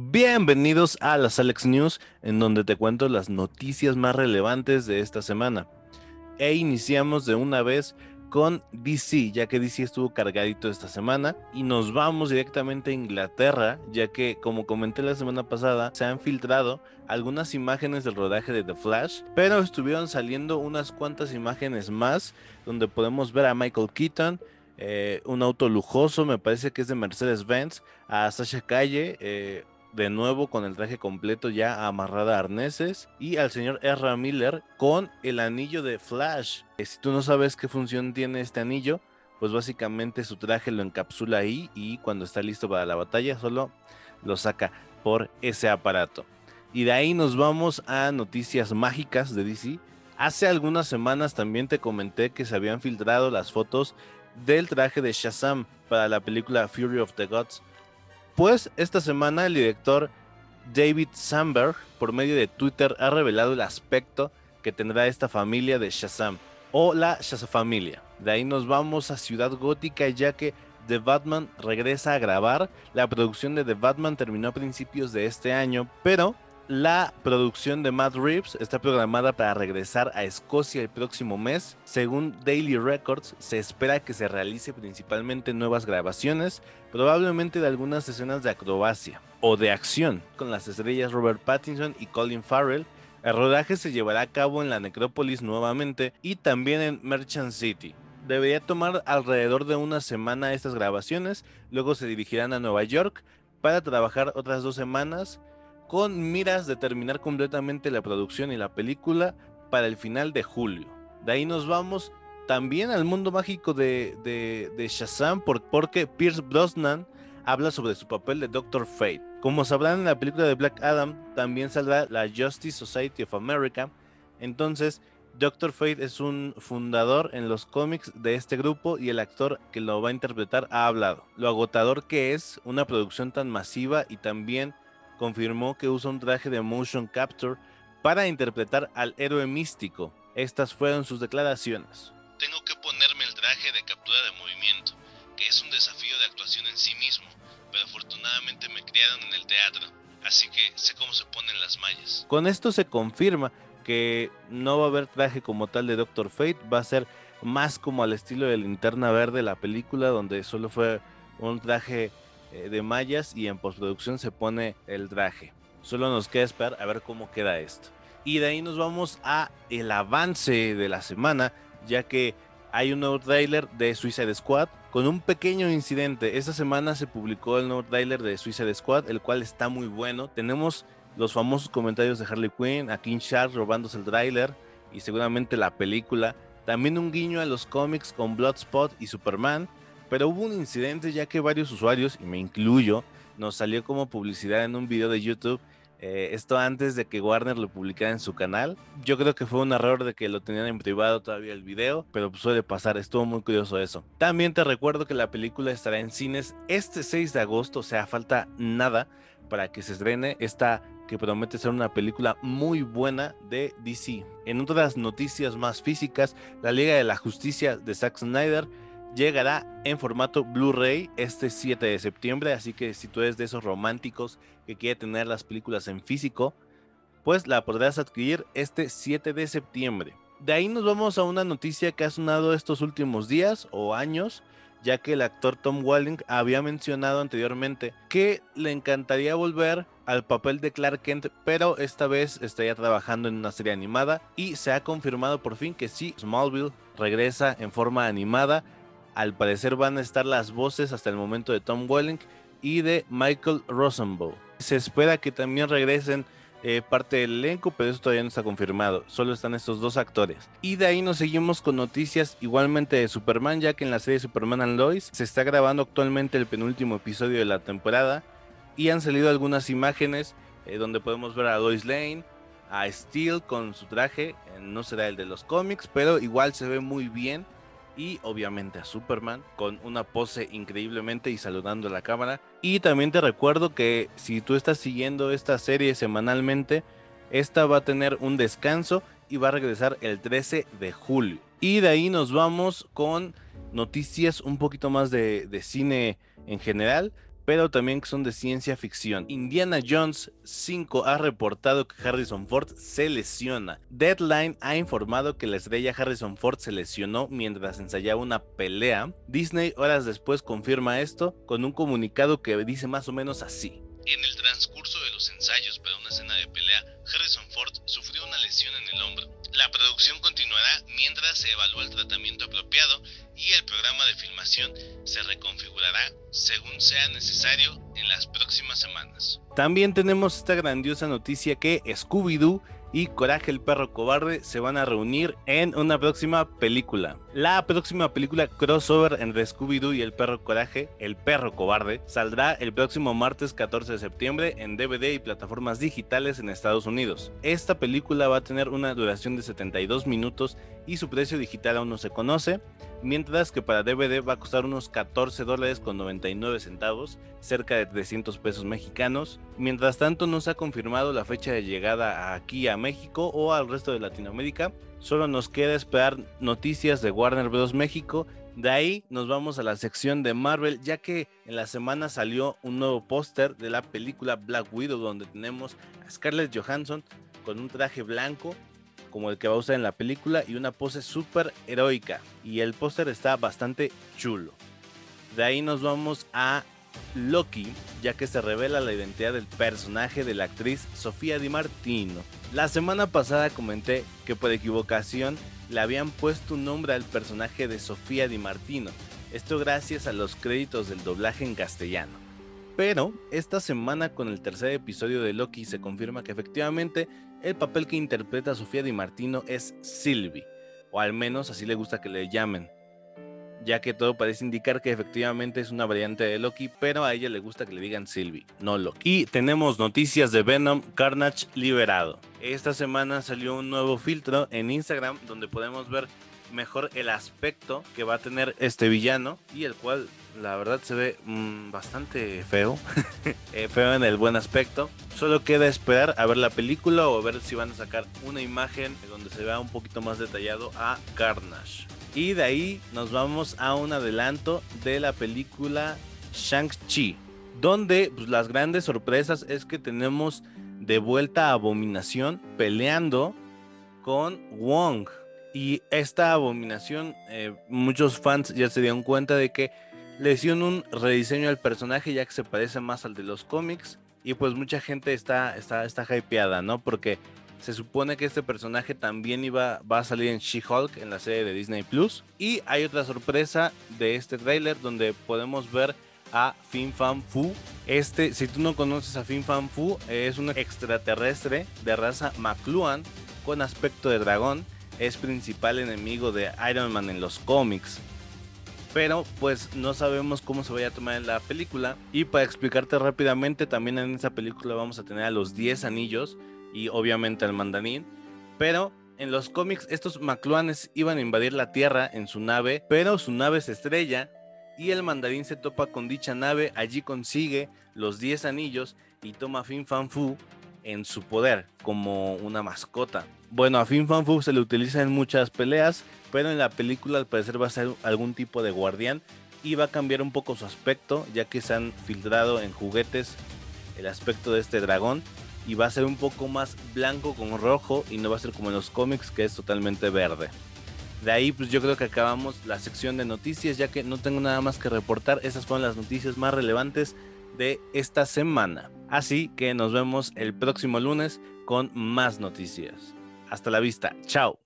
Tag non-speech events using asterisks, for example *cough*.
Bienvenidos a las Alex News, en donde te cuento las noticias más relevantes de esta semana. E iniciamos de una vez con DC, ya que DC estuvo cargadito esta semana, y nos vamos directamente a Inglaterra, ya que, como comenté la semana pasada, se han filtrado algunas imágenes del rodaje de The Flash, pero estuvieron saliendo unas cuantas imágenes más, donde podemos ver a Michael Keaton, eh, un auto lujoso, me parece que es de Mercedes-Benz, a Sasha Calle, eh, de nuevo con el traje completo ya amarrada a arneses y al señor Ezra Miller con el anillo de Flash. Eh, si tú no sabes qué función tiene este anillo, pues básicamente su traje lo encapsula ahí y cuando está listo para la batalla solo lo saca por ese aparato. Y de ahí nos vamos a noticias mágicas de DC. Hace algunas semanas también te comenté que se habían filtrado las fotos del traje de Shazam para la película Fury of the Gods. Pues esta semana el director David Sandberg, por medio de Twitter, ha revelado el aspecto que tendrá esta familia de Shazam o la Shazafamilia. De ahí nos vamos a Ciudad Gótica ya que The Batman regresa a grabar. La producción de The Batman terminó a principios de este año, pero la producción de Matt Reeves está programada para regresar a Escocia el próximo mes. Según Daily Records, se espera que se realice principalmente nuevas grabaciones, probablemente de algunas escenas de acrobacia o de acción, con las estrellas Robert Pattinson y Colin Farrell. El rodaje se llevará a cabo en la Necrópolis nuevamente y también en Merchant City. Debería tomar alrededor de una semana estas grabaciones, luego se dirigirán a Nueva York para trabajar otras dos semanas con miras de terminar completamente la producción y la película para el final de julio. De ahí nos vamos también al mundo mágico de, de, Shazam porque Pierce Brosnan habla sobre su papel de Doctor Fate. Como sabrán en la película de Black Adam también saldrá la Justice Society of America. Entonces, Doctor Fate es un fundador en los cómics de este grupo y el actor que lo va a interpretar ha hablado. Lo agotador que es una producción tan masiva y también confirmó que usa un traje de motion capture para interpretar al héroe místico. Estas fueron sus declaraciones. Tengo que ponerme el traje de captura de movimiento, que es un desafío de actuación en sí mismo, pero afortunadamente me criaron en el teatro, así que sé cómo se ponen las mallas. Con esto se confirma que no va a haber traje como tal de Doctor Fate, va a ser más como al estilo de Linterna Verde, la película, donde solo fue un traje eh, de mallas y en postproducción se pone el traje. Solo nos queda esperar a ver cómo queda esto. Y de ahí nos vamos a el avance de la semana, ya que hay un nuevo trailer de Suicide Squad con un pequeño incidente. Esta semana se publicó el nuevo trailer de Suicide Squad, el cual está muy bueno. Tenemos los famosos comentarios de Harley Quinn, a King Shark robándose el trailer y seguramente la película. También un guiño a los cómics con Bloodspot y Superman pero hubo un incidente ya que varios usuarios, y me incluyo, nos salió como publicidad en un video de YouTube. Eh, esto antes de que Warner lo publicara en su canal. Yo creo que fue un error de que lo tenían en privado todavía el video, pero pues suele pasar, estuvo muy curioso eso. También te recuerdo que la película estará en cines este 6 de agosto, o sea, falta nada para que se estrene esta que promete ser una película muy buena de DC. En otras noticias más físicas, la Liga de la Justicia de Zack Snyder llegará en formato Blu-ray este 7 de septiembre, así que si tú eres de esos románticos que quiere tener las películas en físico, pues la podrás adquirir este 7 de septiembre. De ahí nos vamos a una noticia que ha sonado estos últimos días o años, ya que el actor Tom Welling había mencionado anteriormente que le encantaría volver al papel de Clark Kent, pero esta vez estaría trabajando en una serie animada y se ha confirmado por fin que sí, Smallville regresa en forma animada al parecer van a estar las voces hasta el momento de Tom Welling y de Michael Rosenbaum. Se espera que también regresen eh, parte del elenco, pero eso todavía no está confirmado. Solo están estos dos actores. Y de ahí nos seguimos con noticias igualmente de Superman, ya que en la serie Superman and Lois se está grabando actualmente el penúltimo episodio de la temporada y han salido algunas imágenes eh, donde podemos ver a Lois Lane, a Steel con su traje, eh, no será el de los cómics, pero igual se ve muy bien y obviamente a Superman con una pose increíblemente y saludando a la cámara. Y también te recuerdo que si tú estás siguiendo esta serie semanalmente, esta va a tener un descanso y va a regresar el 13 de julio. Y de ahí nos vamos con noticias un poquito más de, de cine en general. Pero también son de ciencia ficción. Indiana Jones 5 ha reportado que Harrison Ford se lesiona. Deadline ha informado que la estrella Harrison Ford se lesionó mientras ensayaba una pelea. Disney horas después confirma esto con un comunicado que dice más o menos así. En el transcurso de los ensayos para una escena de pelea, Harrison Ford sufrió una lesión en el hombro. La producción continuará mientras se evalúa el tratamiento apropiado y el programa se reconfigurará según sea necesario en las próximas semanas. También tenemos esta grandiosa noticia que Scooby-Doo y Coraje el perro cobarde se van a reunir en una próxima película. La próxima película crossover entre Scooby-Doo y el perro Coraje, el perro cobarde, saldrá el próximo martes 14 de septiembre en DVD y plataformas digitales en Estados Unidos. Esta película va a tener una duración de 72 minutos y su precio digital aún no se conoce, mientras que para DVD va a costar unos 14 dólares con 99 centavos, cerca de 300 pesos mexicanos. Mientras tanto no se ha confirmado la fecha de llegada aquí a México o al resto de Latinoamérica, solo nos queda esperar noticias de Warner Bros. México. De ahí nos vamos a la sección de Marvel, ya que en la semana salió un nuevo póster de la película Black Widow, donde tenemos a Scarlett Johansson con un traje blanco como el que va a usar en la película y una pose súper heroica. Y el póster está bastante chulo. De ahí nos vamos a Loki, ya que se revela la identidad del personaje de la actriz Sofía Di Martino. La semana pasada comenté que por equivocación le habían puesto un nombre al personaje de Sofía Di Martino, esto gracias a los créditos del doblaje en castellano. Pero esta semana con el tercer episodio de Loki se confirma que efectivamente el papel que interpreta Sofía Di Martino es Sylvie, o al menos así le gusta que le llamen, ya que todo parece indicar que efectivamente es una variante de Loki, pero a ella le gusta que le digan Sylvie, no Loki. Y tenemos noticias de Venom Carnage liberado. Esta semana salió un nuevo filtro en Instagram donde podemos ver mejor el aspecto que va a tener este villano y el cual la verdad se ve mm, bastante feo, *laughs* eh, feo en el buen aspecto. Solo queda esperar a ver la película o ver si van a sacar una imagen donde se vea un poquito más detallado a Carnage. Y de ahí nos vamos a un adelanto de la película Shang-Chi, donde pues, las grandes sorpresas es que tenemos de vuelta a Abominación peleando con Wong. Y esta abominación, eh, muchos fans ya se dieron cuenta de que le hicieron un rediseño al personaje ya que se parece más al de los cómics. Y pues mucha gente está, está, está hypeada, ¿no? Porque se supone que este personaje también iba, va a salir en She-Hulk en la serie de Disney Plus. Y hay otra sorpresa de este tráiler donde podemos ver a Fin Fan Fu. Este, si tú no conoces a Fin Fan Fu, es un extraterrestre de raza McLuhan con aspecto de dragón. Es principal enemigo de Iron Man en los cómics pero pues no sabemos cómo se vaya a tomar en la película. Y para explicarte rápidamente, también en esa película vamos a tener a los 10 anillos y obviamente al mandarín, pero en los cómics estos McLuhanes iban a invadir la Tierra en su nave, pero su nave se estrella y el mandarín se topa con dicha nave, allí consigue los 10 anillos y toma a Fin Fan Fu en su poder como una mascota. Bueno, a Fin Fan Fu se le utiliza en muchas peleas, pero en la película al parecer va a ser algún tipo de guardián y va a cambiar un poco su aspecto, ya que se han filtrado en juguetes el aspecto de este dragón y va a ser un poco más blanco con rojo y no va a ser como en los cómics que es totalmente verde. De ahí pues yo creo que acabamos la sección de noticias ya que no tengo nada más que reportar, esas fueron las noticias más relevantes de esta semana. Así que nos vemos el próximo lunes con más noticias. Hasta la vista, chao.